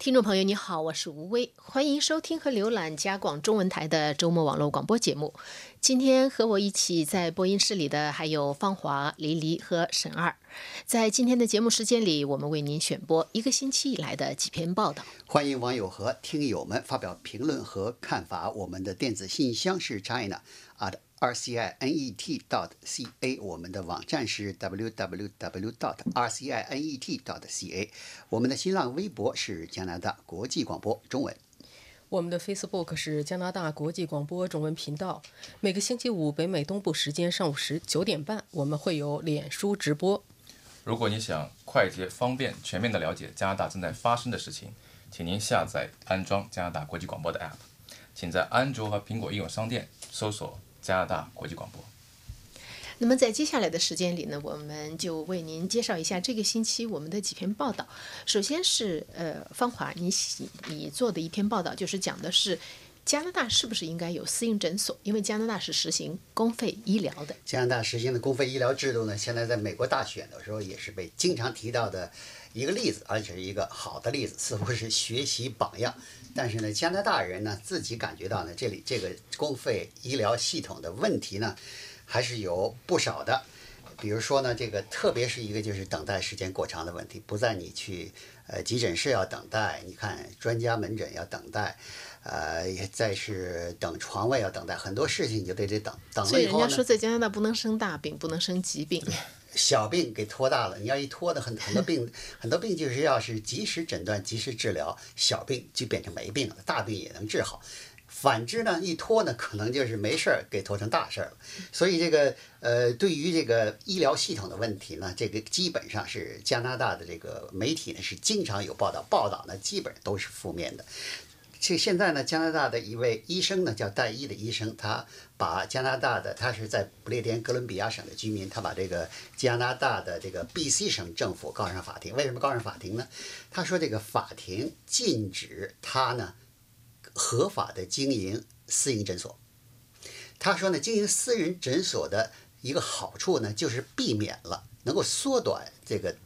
听众朋友，你好，我是吴威，欢迎收听和浏览加广中文台的周末网络广播节目。今天和我一起在播音室里的还有芳华、黎黎和沈二。在今天的节目时间里，我们为您选播一个星期以来的几篇报道。欢迎网友和听友们发表评论和看法。我们的电子信箱是 china at r c i n e t dot c a，我们的网站是 w w w dot r c i n e t dot c a，我们的新浪微博是加拿大国际广播中文。我们的 Facebook 是加拿大国际广播中文频道。每个星期五北美东部时间上午十九点半，我们会有脸书直播。如果你想快捷、方便、全面的了解加拿大正在发生的事情，请您下载安装加拿大国际广播的 App。请在安卓和苹果应用商店搜索。加拿大国际广播。那么在接下来的时间里呢，我们就为您介绍一下这个星期我们的几篇报道。首先是呃，芳华，你你做的一篇报道，就是讲的是加拿大是不是应该有私营诊所？因为加拿大是实行公费医疗的。加拿大实行的公费医疗制度呢，现在在美国大选的时候也是被经常提到的一个例子，而且是一个好的例子，似乎是学习榜样。但是呢，加拿大人呢自己感觉到呢，这里这个公费医疗系统的问题呢，还是有不少的。比如说呢，这个特别是一个就是等待时间过长的问题，不在你去呃急诊室要等待，你看专家门诊要等待，呃，再是等床位要等待，很多事情你就得得等。等了以后所以人家说在加拿大不能生大病，不能生疾病。小病给拖大了，你要一拖的很很多病，很多病就是要是及时诊断、及时治疗，小病就变成没病了，大病也能治好。反之呢，一拖呢，可能就是没事儿给拖成大事儿了。所以这个呃，对于这个医疗系统的问题呢，这个基本上是加拿大的这个媒体呢是经常有报道，报道呢基本都是负面的。这现在呢，加拿大的一位医生呢，叫戴伊的医生，他把加拿大的他是在不列颠哥伦比亚省的居民，他把这个加拿大的这个 B.C 省政府告上法庭。为什么告上法庭呢？他说这个法庭禁止他呢合法的经营私营诊所。他说呢，经营私人诊所的一个好处呢，就是避免了能够缩短这个。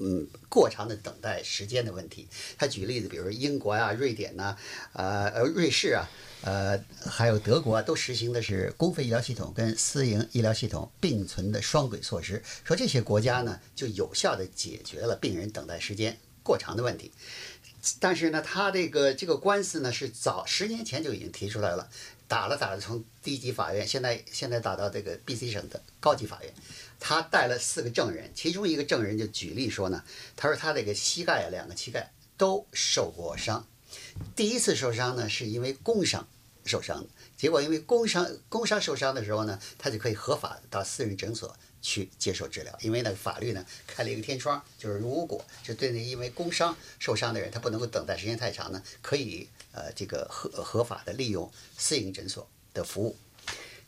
嗯，过长的等待时间的问题。他举例子，比如英国啊、瑞典呐、呃呃瑞士啊、呃还有德国啊，都实行的是公费医疗系统跟私营医疗系统并存的双轨措施。说这些国家呢，就有效的解决了病人等待时间过长的问题。但是呢，他这个这个官司呢，是早十年前就已经提出来了，打了打了，从低级法院，现在现在打到这个 B.C 省的高级法院。他带了四个证人，其中一个证人就举例说呢，他说他这个膝盖啊，两个膝盖都受过伤。第一次受伤呢，是因为工伤受伤，结果因为工伤工伤受伤的时候呢，他就可以合法到私人诊所去接受治疗，因为那个法律呢开了一个天窗，就是如果就对那因为工伤受伤的人，他不能够等待时间太长呢，可以呃这个合合法的利用私营诊所的服务。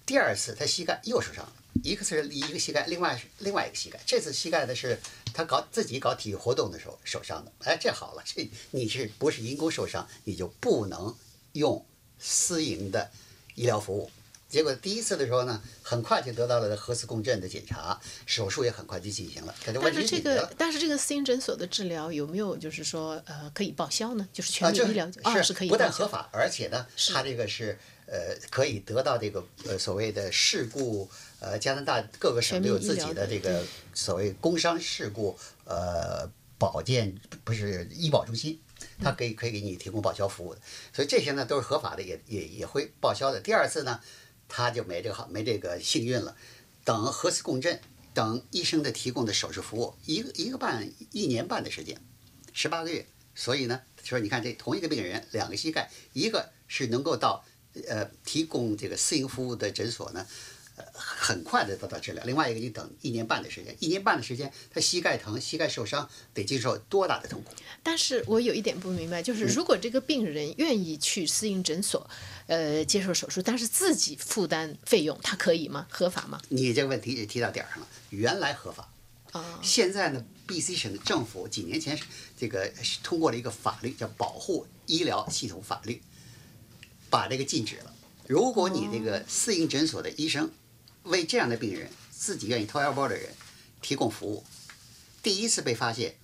第二次他膝盖又受伤了。一个是一个膝盖，另外是另外一个膝盖。这次膝盖的是他搞自己搞体育活动的时候受伤的。哎，这好了，这你是不是因公受伤，你就不能用私营的医疗服务。结果第一次的时候呢，很快就得到了核磁共振的检查，手术也很快就进行了。但是这个但是这个私营诊所的治疗有没有就是说呃可以报销呢？就是全民医疗啊是可以不但合法，而且呢，他这个是呃可以得到这个呃所谓的事故。呃，加拿大各个省都有自己的这个所谓工伤事故呃保健不是医保中心，它可以可以给你提供报销服务的，所以这些呢都是合法的，也也也会报销的。第二次呢，他就没这个好没这个幸运了，等核磁共振，等医生的提供的手术服务，一个一个半一年半的时间，十八个月。所以呢，说你看这同一个病人两个膝盖，一个是能够到呃提供这个私营服务的诊所呢。很快的得到治疗。另外一个，你等一年半的时间，一年半的时间，他膝盖疼、膝盖受伤，得经受多大的痛苦？但是我有一点不明白，就是如果这个病人愿意去私营诊所，呃，接受手术，但是自己负担费用，他可以吗？合法吗？你这个问题也提到点儿上了。原来合法，啊，现在呢，B.C 省的政府几年前这个通过了一个法律，叫《保护医疗系统法律》，把这个禁止了。如果你这个私营诊所的医生，为这样的病人，自己愿意掏腰包的人提供服务，第一次被发现，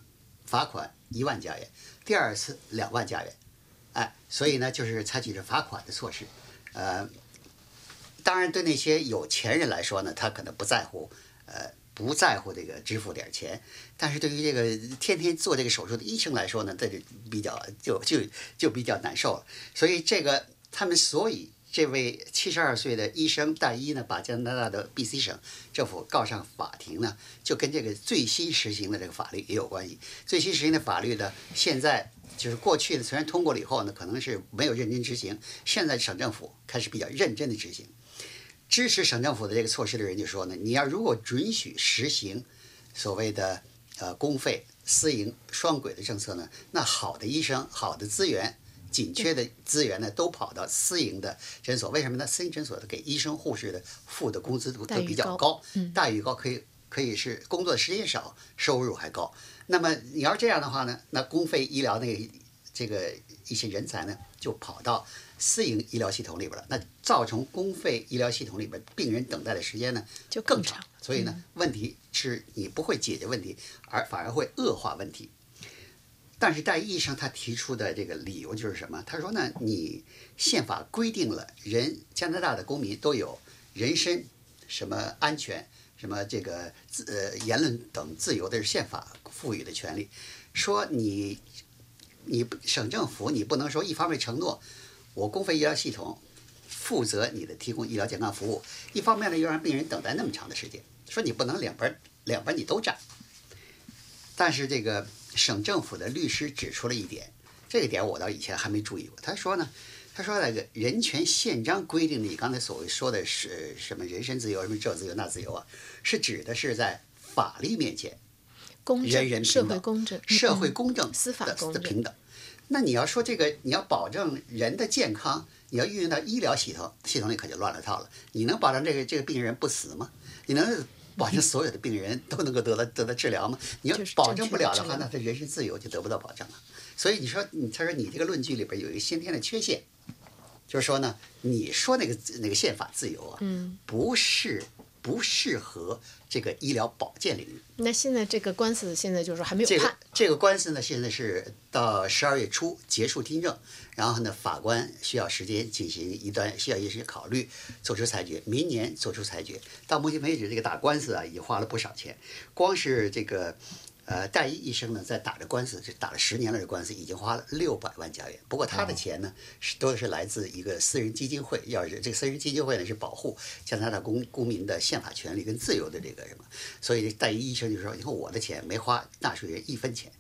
罚款一万加元，第二次两万加元，哎，所以呢，就是采取着罚款的措施，呃，当然对那些有钱人来说呢，他可能不在乎，呃，不在乎这个支付点钱，但是对于这个天天做这个手术的医生来说呢，这就比较就就就比较难受了，所以这个他们所以。这位七十二岁的医生戴一呢，把加拿大的 BC 省政府告上法庭呢，就跟这个最新实行的这个法律也有关系。最新实行的法律呢，现在就是过去的虽然通过了以后呢，可能是没有认真执行，现在省政府开始比较认真的执行。支持省政府的这个措施的人就说呢，你要如果准许实行所谓的呃公费私营双轨的政策呢，那好的医生、好的资源。紧缺的资源呢，都跑到私营的诊所，为什么呢？私营诊所的给医生护士的付的工资都都比较高，待遇高，可以可以是工作时间少，收入还高。那么你要这样的话呢，那公费医疗那个这个一些人才呢，就跑到私营医疗系统里边了，那造成公费医疗系统里边病人等待的时间呢就更长。所以呢，问题是你不会解决问题，而反而会恶化问题。但是戴医生他提出的这个理由就是什么？他说呢，你宪法规定了人加拿大的公民都有人身什么安全、什么这个自呃言论等自由，的宪法赋予的权利。说你你省政府你不能说一方面承诺我公费医疗系统负责你的提供医疗健康服务，一方面呢又让病人等待那么长的时间，说你不能两边两边你都占。但是这个。省政府的律师指出了一点，这个点我到以前还没注意过。他说呢，他说那个人权宪章规定的，你刚才所谓说的是什么人身自由、什么这自由那自由啊，是指的是在法律面前，人人社会公正、社会公正、司法公的平等。那你要说这个，你要保证人的健康，你要运用到医疗系统系统里，可就乱了套了。你能保证这个这个病人不死吗？你能？保证所有的病人都能够得到得到治疗吗？你要保证不了的话，那他人身自由就得不到保障了。所以你说，你他说你这个论据里边有一个先天的缺陷，就是说呢，你说那个那个宪法自由啊，不是不适合这个医疗保健领域。那现在这个官司现在就是说还没有判。这个这个官司呢，现在是到十二月初结束听证。然后呢，法官需要时间进行一段，需要一些考虑，做出裁决。明年做出裁决。到目前为止，这个打官司啊，已经花了不少钱。光是这个，呃，戴一医生呢，在打着官司，这打了十年了，这官司已经花了六百万加元。不过他的钱呢，是都是来自一个私人基金会。要是这个私人基金会呢，是保护加拿大公公民的宪法权利跟自由的这个什么，所以戴一医生就说：“你看我的钱没花纳税人一分钱，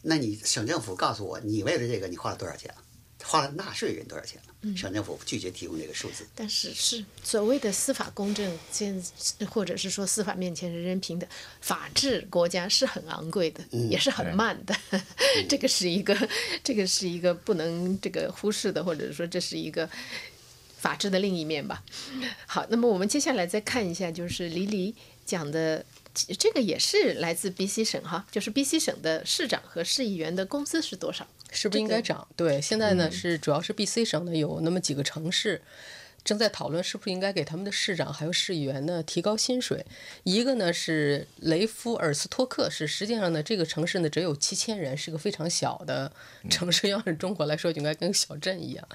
那你省政府告诉我，你为了这个你花了多少钱了？”花了纳税人多少钱了？省政府拒绝提供这个数字。但是是所谓的司法公正，现或者是说司法面前人人平等，法治国家是很昂贵的，也是很慢的。这个是一个，这个是一个不能这个忽视的，或者说这是一个法治的另一面吧。好，那么我们接下来再看一下，就是黎黎讲的。这个也是来自 BC 省哈，就是 BC 省的市长和市议员的工资是多少？是不是应该涨？对，现在呢是主要是 BC 省呢有那么几个城市。正在讨论是不是应该给他们的市长还有市议员呢提高薪水。一个呢是雷夫尔斯托克是，实际上呢这个城市呢只有七千人，是个非常小的城市。要是中国来说，就应该跟小镇一样。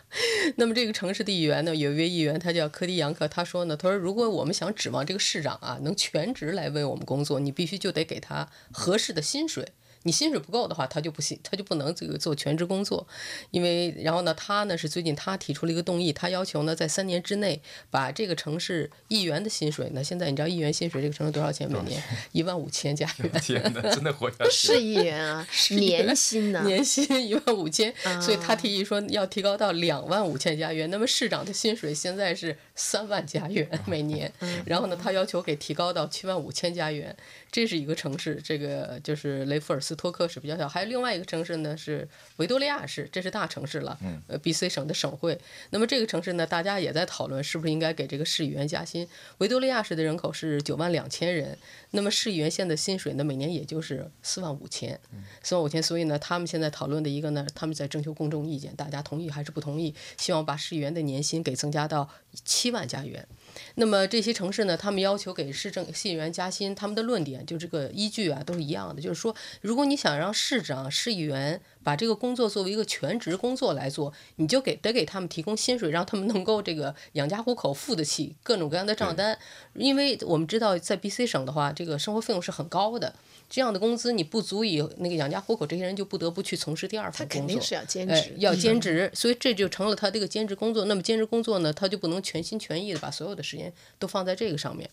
那么这个城市的议员呢，有一位议员他叫科迪扬克，他说呢，他说如果我们想指望这个市长啊能全职来为我们工作，你必须就得给他合适的薪水。你薪水不够的话，他就不行，他就不能这个做全职工作，因为然后呢，他呢是最近他提出了一个动议，他要求呢在三年之内把这个城市议员的薪水，呢现在你知道议员薪水这个城市多少钱每年？一万五千加元。天哪，真的活下去。是议员啊，年薪呢？年薪一万五千，所以他提议说要提高到两万五千加元。那么市长的薪水现在是三万加元每年，然后呢，他要求给提高到七万五千加元。这是一个城市，这个就是雷弗尔斯托克市比较小，还有另外一个城市呢是维多利亚市，这是大城市了，呃，B.C 省的省会。那么这个城市呢，大家也在讨论是不是应该给这个市议员加薪。维多利亚市的人口是九万两千人，那么市议员现在薪水呢，每年也就是四万五千，四万五千。所以呢，他们现在讨论的一个呢，他们在征求公众意见，大家同意还是不同意？希望把市议员的年薪给增加到七万加元。那么这些城市呢，他们要求给市政信议员加薪，他们的论点就这个依据啊都是一样的，就是说，如果果你想让市长、市议员把这个工作作为一个全职工作来做，你就给得给他们提供薪水，让他们能够这个养家糊口，付得起各种各样的账单。因为我们知道，在 BC 省的话，这个生活费用是很高的。这样的工资你不足以那个养家糊口，这些人就不得不去从事第二份工作。他肯定是要兼哎职，，要兼职，所以这就成了他这个兼职工作。那么兼职工作呢，他就不能全心全意的把所有的时间都放在这个上面。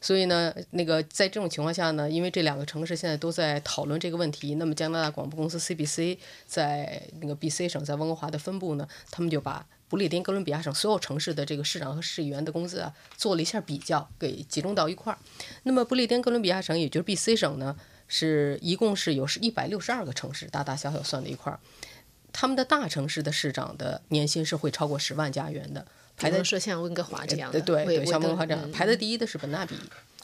所以呢，那个在这种情况下呢，因为这两个城市现在都在讨论这个问题，那么加拿大广播公司 CBC 在那个 BC 省在温哥华的分部呢，他们就把不列颠哥伦比亚省所有城市的这个市长和市议员的工资啊做了一下比较，给集中到一块儿。那么不列颠哥伦比亚省，也就是 BC 省呢，是一共是有是一百六十二个城市，大大小小算在一块儿。他们的大城市的市长的年薪是会超过十万加元的，排在说像温哥华这样的，对对对，像温哥华这样，嗯排在第一的是本纳比。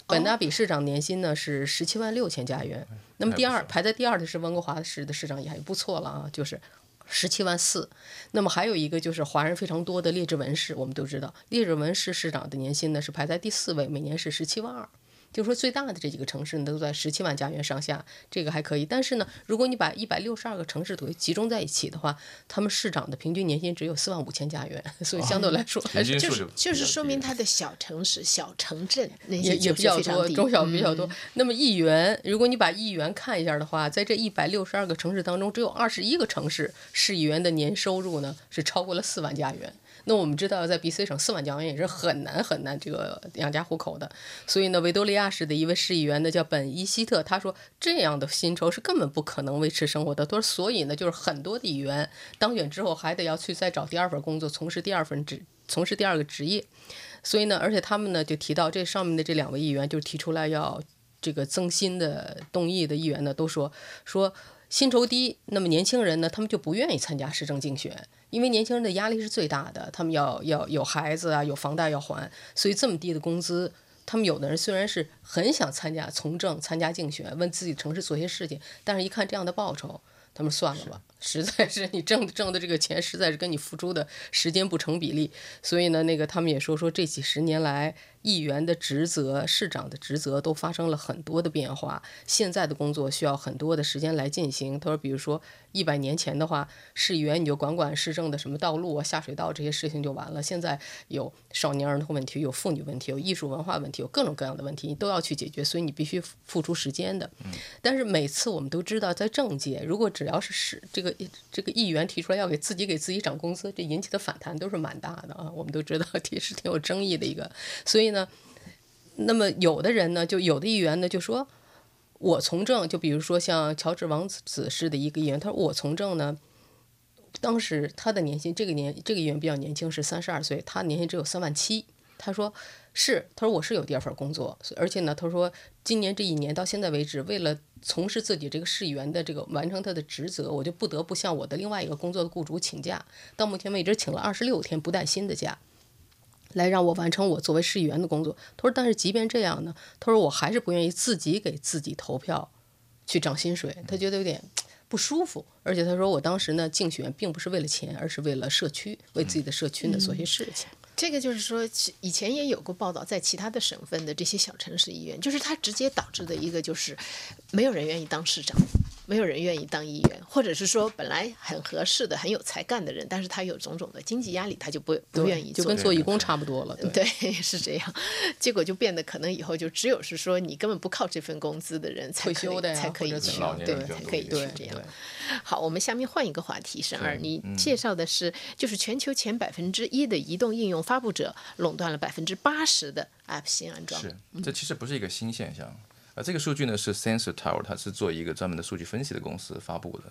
本纳比市长年薪呢是十七万六千加元，那么第二排在第二的是温哥华市的市长也还不错了啊，就是十七万四。那么还有一个就是华人非常多的列治文市，我们都知道列治文市市长的年薪呢是排在第四位，每年是十七万二。就是说，最大的这几个城市呢，都在十七万加元上下，这个还可以。但是呢，如果你把一百六十二个城市都集中在一起的话，他们市长的平均年薪只有四万五千加元，所以相对来说还是就是就就是说明它他的小城市、小城镇那些也也比较多。中小比较多。嗯那么议员，如果你把议员看一下的话，在这一百六十二个城市当中，只有二十一个城市市议员的年收入呢是超过了四万加元。那我们知道，在 BC 省四万加元也是很难很难这个养家糊口的。所以呢，维多利亚市的一位市议员呢叫本伊希特，他说这样的薪酬是根本不可能维持生活的。他说，所以呢，就是很多的议员当选之后还得要去再找第二份工作，从事第二份职，从事第二个职业。所以呢，而且他们呢就提到这上面的这两位议员就提出来要这个增薪的动议的议员呢，都说说薪酬低，那么年轻人呢，他们就不愿意参加市政竞选，因为年轻人的压力是最大的，他们要要有孩子啊，有房贷要还，所以这么低的工资。他们有的人虽然是很想参加从政、参加竞选，为自己城市做些事情，但是一看这样的报酬，他们算了吧，实在是你挣挣的这个钱，实在是跟你付出的时间不成比例。所以呢，那个他们也说说这几十年来，议员的职责、市长的职责都发生了很多的变化。现在的工作需要很多的时间来进行。他说，比如说一百年前的话，市议员你就管管市政的什么道路啊、下水道这些事情就完了。现在有少年儿童问题，有妇女问题，有艺术文化问题，有各种各样的问题，你都要去解决，所以你必须付出时间的。但是每次我们都知道，在政界，如果只要是是这个这个议员提出来要给自己给自己涨工资，这引起的反弹都是蛮大的啊。我们都知道，也是挺有争议的一个。所以呢，那么有的人呢，就有的议员呢就说，我从政，就比如说像乔治王子式的一个议员，他说我从政呢。当时他的年薪，这个年这个议员比较年轻，是三十二岁，他年薪只有三万七。他说是，他说我是有第二份工作，而且呢，他说今年这一年到现在为止，为了从事自己这个市议员的这个完成他的职责，我就不得不向我的另外一个工作的雇主请假，到目前为止请了二十六天不带薪的假，来让我完成我作为市议员的工作。他说，但是即便这样呢，他说我还是不愿意自己给自己投票去涨薪水，他觉得有点。不舒服，而且他说我当时呢竞选并不是为了钱，而是为了社区，为自己的社区呢做些事情。这个就是说，以前也有过报道，在其他的省份的这些小城市医院，就是它直接导致的一个就是，没有人愿意当市长，没有人愿意当议员，或者是说本来很合适的、很有才干的人，但是他有种种的经济压力，他就不不愿意就做跟做义工差不多了。对，对，是这样，结果就变得可能以后就只有是说你根本不靠这份工资的人才可以退休的才可以去对，才可以去这样。好，我们下面换一个话题，沈二，你嗯介绍的是就是全球前百分之一的移动应用发布者垄断了百分之八十的 App 新安装。是，这其实不是一个新现象。这个数据呢是 Sensor Tower，它是做一个专门的数据分析的公司发布的。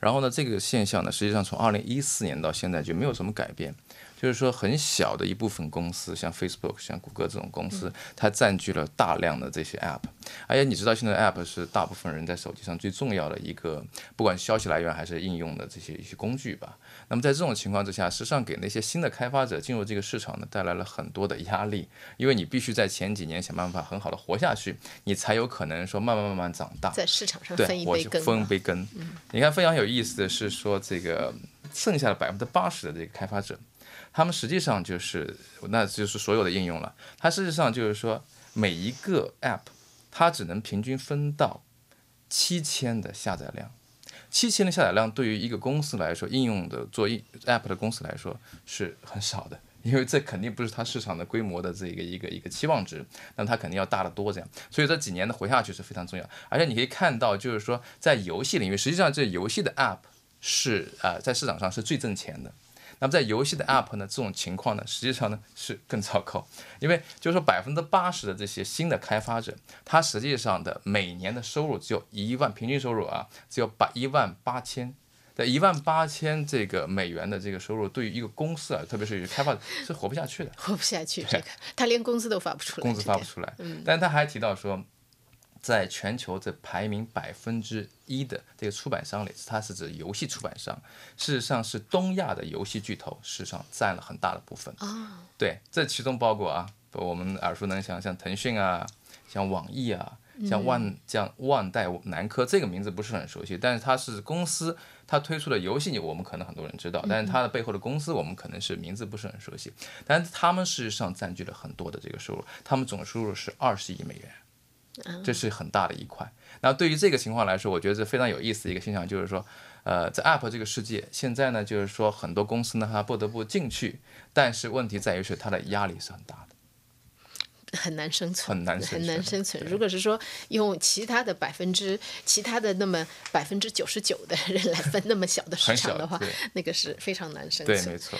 然后呢，这个现象呢，实际上从二零一四年到现在就没有什么改变。就是说，很小的一部分公司，像 Facebook、像谷歌这种公司，它占据了大量的这些 App。而且你知道，现在 App 是大部分人在手机上最重要的一个，不管消息来源还是应用的这些一些工具吧。那么在这种情况之下，实际上给那些新的开发者进入这个市场呢，带来了很多的压力，因为你必须在前几年想办法很好的活下去，你才有可能说慢慢慢慢长大。在市场上对分一，杯羹嘛。分一杯羹。你看非常有意思的是说，这个剩下的百分之八十的这个开发者，他们实际上就是那就是所有的应用了。它实际上就是说每一个 App，它只能平均分到七千的下载量。七千的下载量对于一个公司来说，应用的做应 app 的公司来说是很少的，因为这肯定不是它市场的规模的这个一个一个期望值，那它肯定要大得多这样。所以这几年的活下去是非常重要。而且你可以看到，就是说在游戏领域，实际上这游戏的 app 是啊、在市场上是最挣钱的。那么在游戏的 App 呢，这种情况呢，实际上呢是更糟糕，因为就是说百分之八十的这些新的开发者，他实际上的每年的收入只有一万，平均收入啊只有八一万八千，在一万八千这个美元的这个收入，对于一个公司啊，特别是一个开发者是活不下去的。活不下去，这个他连工资都发不出来，工资发不出来。但是他还提到说，在全球这排名百分之一的这个出版商里，它是指游戏出版商，事实上是东亚的游戏巨头，事实上占了很大的部分。啊，对，这其中包括啊，我们耳熟能详，像腾讯啊，像网易啊，像万像万代南科，这个名字不是很熟悉，但是它是公司，它推出的游戏，我们可能很多人知道，但是它的背后的公司，我们可能是名字不是很熟悉，但是他们事实上占据了很多的这个收入，他们总收入是二十亿美元。这是很大的一块。那对于这个情况来说，我觉得是非常有意思的一个现象，就是说，呃，在 App 这个世界，现在呢，就是说很多公司呢，它不得不进去，但是问题在于是它的压力是很大的。很难生存，很难生很难存生存。如果是说用其他的百分之其他的那么百分之九十九的人来分那么小的市场的话，那个是非常难生存对，存没。错。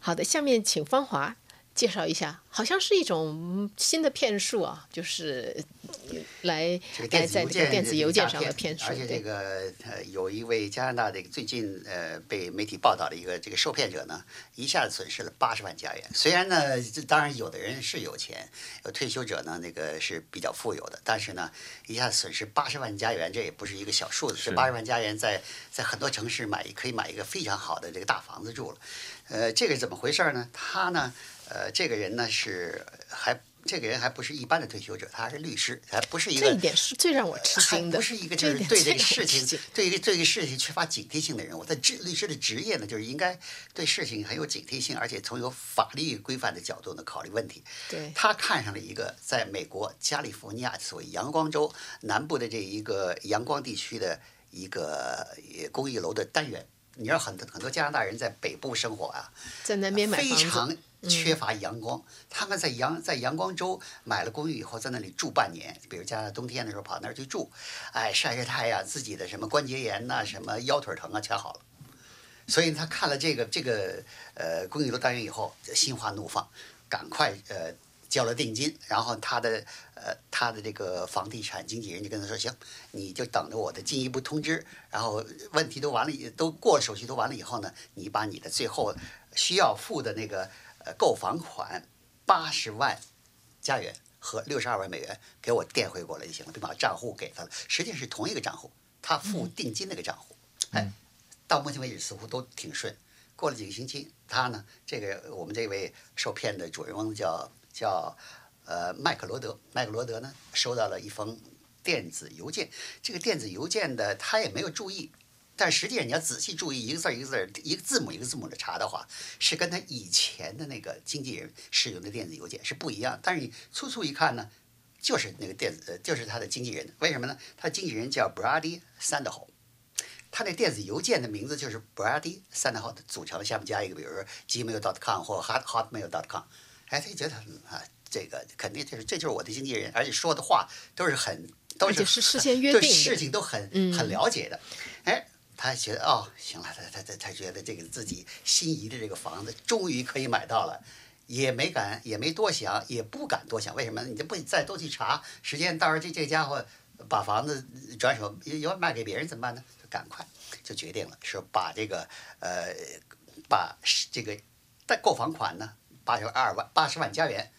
好的，下面请芳华介绍一下，好像是一种新的骗术啊，就是呃来这个来在这个电子邮件电子邮件上诈的骗术而，且这，个呃，有一位加拿大的最近呃被媒体报道的一个这个受骗者呢，一下子损失了八十万加元。虽然呢，这当然有的人是有钱，有退休者呢，那个是比较富有的，但是呢，一下子损失八十万加元，这也不是一个小数字。这是八十万加元在在很多城市买可以买一个非常好的这个大房子住了。呃，这个怎么回事呢？他呢，呃，这个人呢是还。这个人还不是一般的退休者，他还是律师，还不是一个这一点是最让我吃惊的，不是一个就是对这个事情对一个对一个事情缺乏警惕性的人物。他职律师的职业呢，就是应该对事情很有警惕性，而且从有法律规范的角度呢考虑问题。对，他看上了一个在美国加利福尼亚所谓阳光州南部的这一个阳光地区的一个呃公寓楼的单元。你知道很多很多加拿大人在北部生活啊，在南边买非房子，常缺乏阳光。他们在阳在阳光州买了公寓以后，在那里住半年，比如加拿大冬天的时候跑那儿去住，哎，晒晒太阳，自己的什么关节炎呐、什么腰腿疼啊，全好了。所以他看了这个这个呃公寓楼单元以后，心花怒放，赶快呃交了定金，然后他的呃他的这个房地产经纪人就跟他说，行，你就等着我的进一步通知，然后问题都完了以，都过了手续都完了以后呢，你把你的最后需要付的那个呃购房款八十万加元和六十二万美元给我垫回过来就行了，并把账户给他了，实际上是同一个账户，他付定金那个账户，哎，到目前为止似乎都挺顺。过了几个星期，他呢，这个我们这位受骗的主人翁叫叫呃麦克罗德，麦克罗德呢收到了一封电子邮件，这个电子邮件的他也没有注意，但实际上你要仔细注意一个字儿一个字儿，一个字母一个字母的查的话，是跟他以前的那个经纪人使用的电子邮件是不一样。但是你粗粗一看呢，就是那个电子，呃就是他的经纪人。为什么呢？他经纪人叫 Brady Sandoval。他那电子邮件的名字就是 Brady 三号的组成，下面加一个，比如说 gmail.com 或 hot hotmail.com。哎，他就觉得嗯啊，这个肯定就是这就是我的经纪人，而且说的话都是很都是事先约对定的事情都很嗯很了解的。哎，他觉得哦，行了，他他他他觉得这个自己心仪的这个房子终于可以买到了。也没敢，也没多想，也不敢多想。为什么？你就不再多去查，时间到时候这这家伙把房子转手要卖给别人怎么办呢？就赶快就决定了，说把这个呃，把这个贷购房款呢，八十二万八十万加元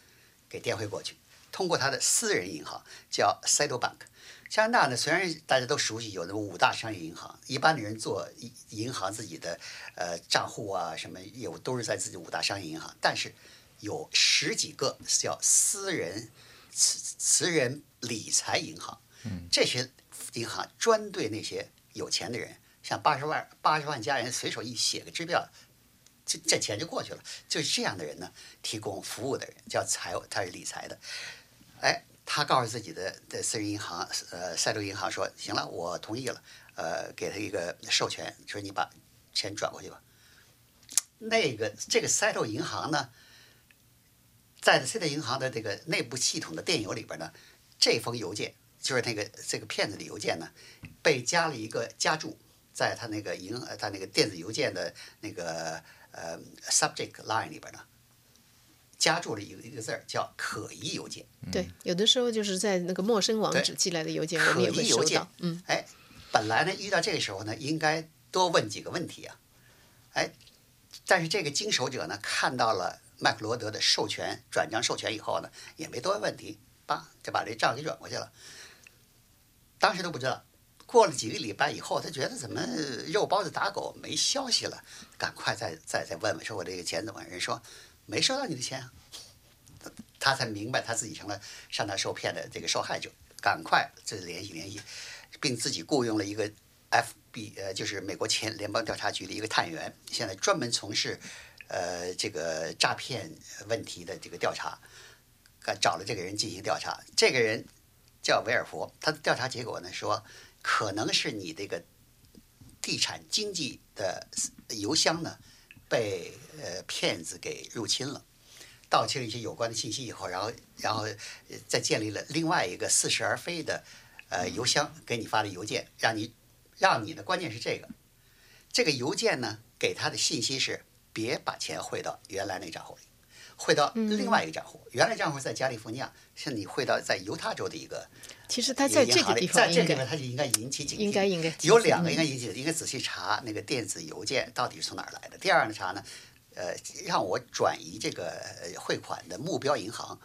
给垫汇过去，通过他的私人银行叫 c i t o Bank。加拿大呢，虽然大家都熟悉有那么五大商业银行，一般的人做银银行自己的呃账户啊什么业务都是在自己五大商业银行，但是有十几个叫私人私私人理财银行，这些银行专对那些有钱的人，像八十万八十万家人，随手一写个支票，这这钱就过去了。就是这样的人呢，提供服务的人叫财务，他是理财的。哎，他告诉自己的的私人银行，呃，赛州银行说：“行了，我同意了，呃，给他一个授权，说你把钱转过去吧。”那个这个赛州银行呢，在赛州银行的这个内部系统的电邮里边呢，这封邮件就是那个这个骗子的邮件呢，被加了一个加注，在他那个银呃他那个电子邮件的那个呃 subject line 里边呢，加注了一个一个字儿叫可疑邮件。对，有的时候就是在那个陌生网址寄来的邮件，我们也可会收疑邮件到。嗯，哎，本来呢，遇到这个时候呢，应该多问几个问题啊，哎，但是这个经手者呢，看到了麦克罗德的授权转账授权以后呢，也没多问问题，叭就把这账给转过去了。当时都不知道，过了几个礼拜以后，他觉得怎么肉包子打狗没消息了，赶快再再再问问，说我这个钱怎么？人说没收到你的钱啊。他才明白他自己成了上当受骗的这个受害者，赶快这联系联系，并自己雇佣了一个 FB 呃，就是美国前联邦调查局的一个探员，现在专门从事呃这个诈骗问题的这个调查，找了这个人进行调查。这个人叫维尔佛，他的调查结果呢说，可能是你这个地产经纪的邮箱呢被呃骗子给入侵了。盗窃了一些有关的信息以后，然后然后呃再建立了另外一个似是而非的呃邮箱给你发的邮件，让你让你的关键是这个，这个邮件呢给他的信息是别把钱汇到原来那个账户里，汇到另外一个账户，原来账户在加利福尼亚，是你汇到在犹他州的一个其实他在这个地方在这个地方他就应该引起警惕，应该应该有两个应该引起的，应该仔细查那个电子邮件到底是从哪儿来的。第二呢，查呢，呃，让我转移这个呃汇款的目标银行，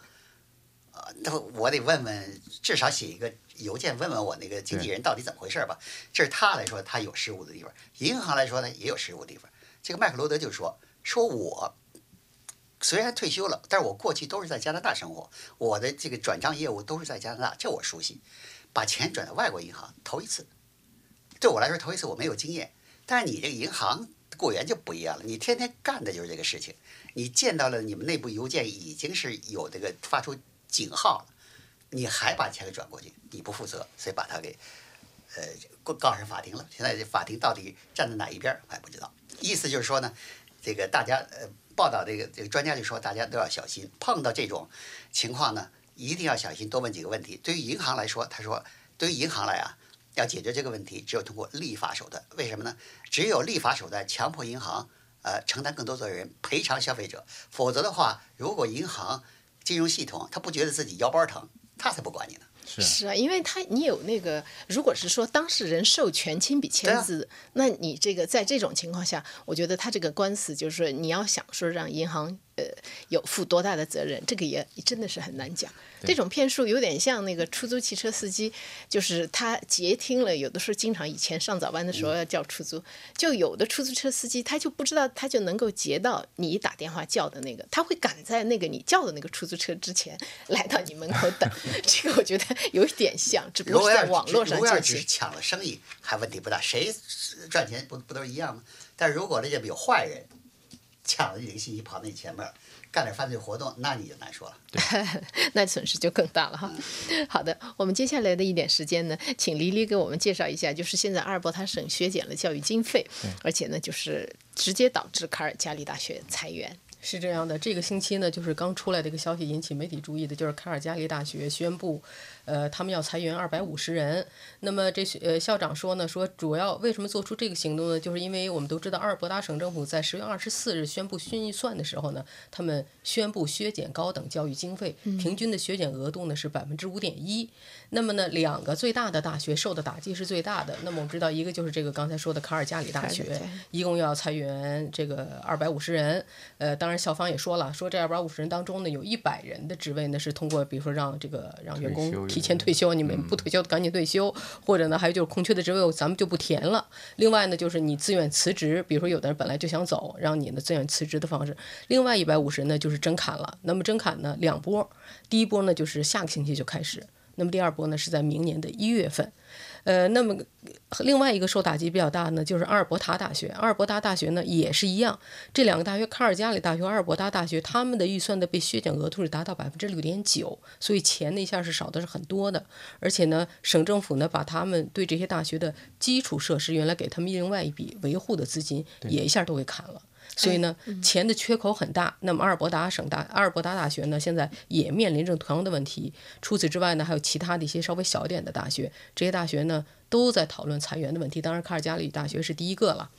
呃，那我得问问，至少写一个邮件问问我那个经纪人到底怎么回事吧。这是他来说他有失误的地方，银行来说呢也有失误的地方。这个麦克罗德就说，说我虽然退休了，但是我过去都是在加拿大生活，我的这个转账业务都是在加拿大，这我熟悉。把钱转到外国银行头一次，对我来说头一次我没有经验，但是你这个银行雇员就不一样了，你天天干的就是这个事情，你见到了你们内部邮件已经是有这个发出警号了，你还把钱给转过去，你不负责，所以把他给呃告上法庭了。现在这法庭到底站在哪一边我还不知道，意思就是说呢，这个大家呃报道这个这个专家就说大家都要小心，碰到这种情况呢。一定要小心，多问几个问题。对于银行来说，他说，对于银行来啊，要解决这个问题，只有通过立法手段。为什么呢？只有立法手段强迫银行呃承担更多责任，赔偿消费者。否则的话，如果银行金融系统他不觉得自己腰包疼，他才不管你呢。是。是啊，因为他你有那个，如果是说当事人授权亲笔签字，那你这个在这种情况下，我觉得他这个官司就是说你要想说让银行呃有负多大的责任，这个也真的是很难讲。这种骗术有点像那个出租汽车司机，就是他接听了，有的时候经常以前上早班的时候要叫出租，就有的出租车司机他就不知道他就能够接到你打电话叫的那个，他会赶在那个你叫的那个出租车之前来到你门口等。这个我觉得有一点像，只不过是在网络上如果要借钱。是只是抢了生意，还问题不大，谁赚钱不不都是一样吗？但是如果那个有坏人抢了你这个信息跑到你前面儿，干点犯罪活动，那你就难说了。那损失就更大了哈。好的，我们接下来的一点时间呢，请黎黎给我们介绍一下，就是现在阿尔伯塔省削减了教育经费，而且呢，就是直接导致卡尔加里大学裁员。是这样的，这个星期呢，就是刚出来的一个消息引起媒体注意的，就是卡尔加里大学宣布，呃，他们要裁员二百五十人。那么这呃校长说呢，说主要为什么做出这个行动呢？就是因为我们都知道，阿尔伯达省政府在十月二十四日宣布新预算的时候呢，他们宣布削减高等教育经费，平均的削减额度呢是百分之五点一。那么呢，两个最大的大学受的打击是最大的。那么我们知道，一个就是这个刚才说的卡尔加里大学，一共要裁员这个二百五十人。呃，当然校方也说了，说这二百五十人当中呢，有一百人的职位呢是通过，比如说让这个让员工提前退休，你们不退休的赶紧退休，或者呢还有就是空缺的职位咱们就不填了。另外呢就是你自愿辞职，比如说有的人本来就想走，让你呢自愿辞职的方式。另外一百五十人呢就是真砍了，那么真砍呢两波，第一波呢就是下个星期就开始。那么第二波呢是在明年的一月份。呃，那么另外一个受打击比较大呢，就是阿尔伯塔大学。阿尔伯塔大学呢也是一样，这两个大学，卡尔加里大学、阿尔伯塔大学，他们的预算的被削减额度是达到百分之六点九，所以钱那一下是少的是很多的。而且呢，省政府呢把他们对这些大学的基础设施原来给他们另外一笔维护的资金也一下都给砍了。所以呢，钱的缺口很大。那么阿尔伯达省大阿尔伯达大学呢，现在也面临着同样的问题。除此之外呢，还有其他的一些稍微小一点的大学，这些大学呢都在讨论裁员的问题。当然，卡尔加里大学是第一个了。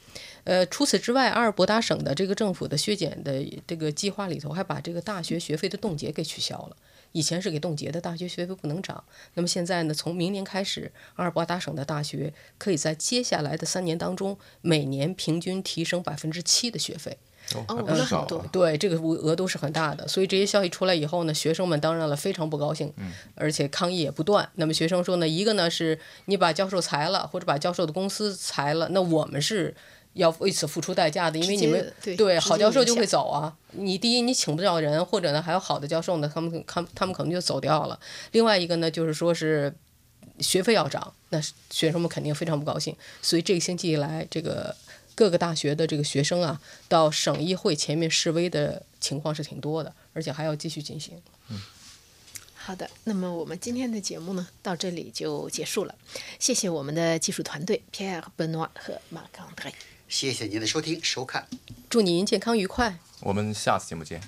呃，除此之外，阿尔伯达省的这个政府的削减的这个计划里头，还把这个大学学费的冻结给取消了。以前是给冻结的，大学学费不能涨。那么现在呢，从明年开始，阿尔伯达省的大学可以在接下来的三年当中，每年平均提升百分之七的学费。哦，那很多。对，这个额度是很大的，所以这些消息出来以后呢，学生们当然了非常不高兴，而且抗议也不断。那么学生说呢，一个呢是你把教授裁了，或者把教授的公司裁了，那我们是要为此付出代价的，因为你们直接对好教授就会走啊。你第一你请不着人，或者呢还有好的教授呢，他们他他们可能就走掉了。另外一个呢就是说是学费要涨，那学生们肯定非常不高兴。所以这个星期以来，这个各个大学的这个学生啊，到省议会前面示威的情况是挺多的，而且还要继续进行。嗯好的，那么我们今天的节目呢，到这里就结束了。谢谢我们的技术团队 Pierre Benoit 和 Marc André。谢谢您的收听收看。祝您健康愉快。我们下次节目见。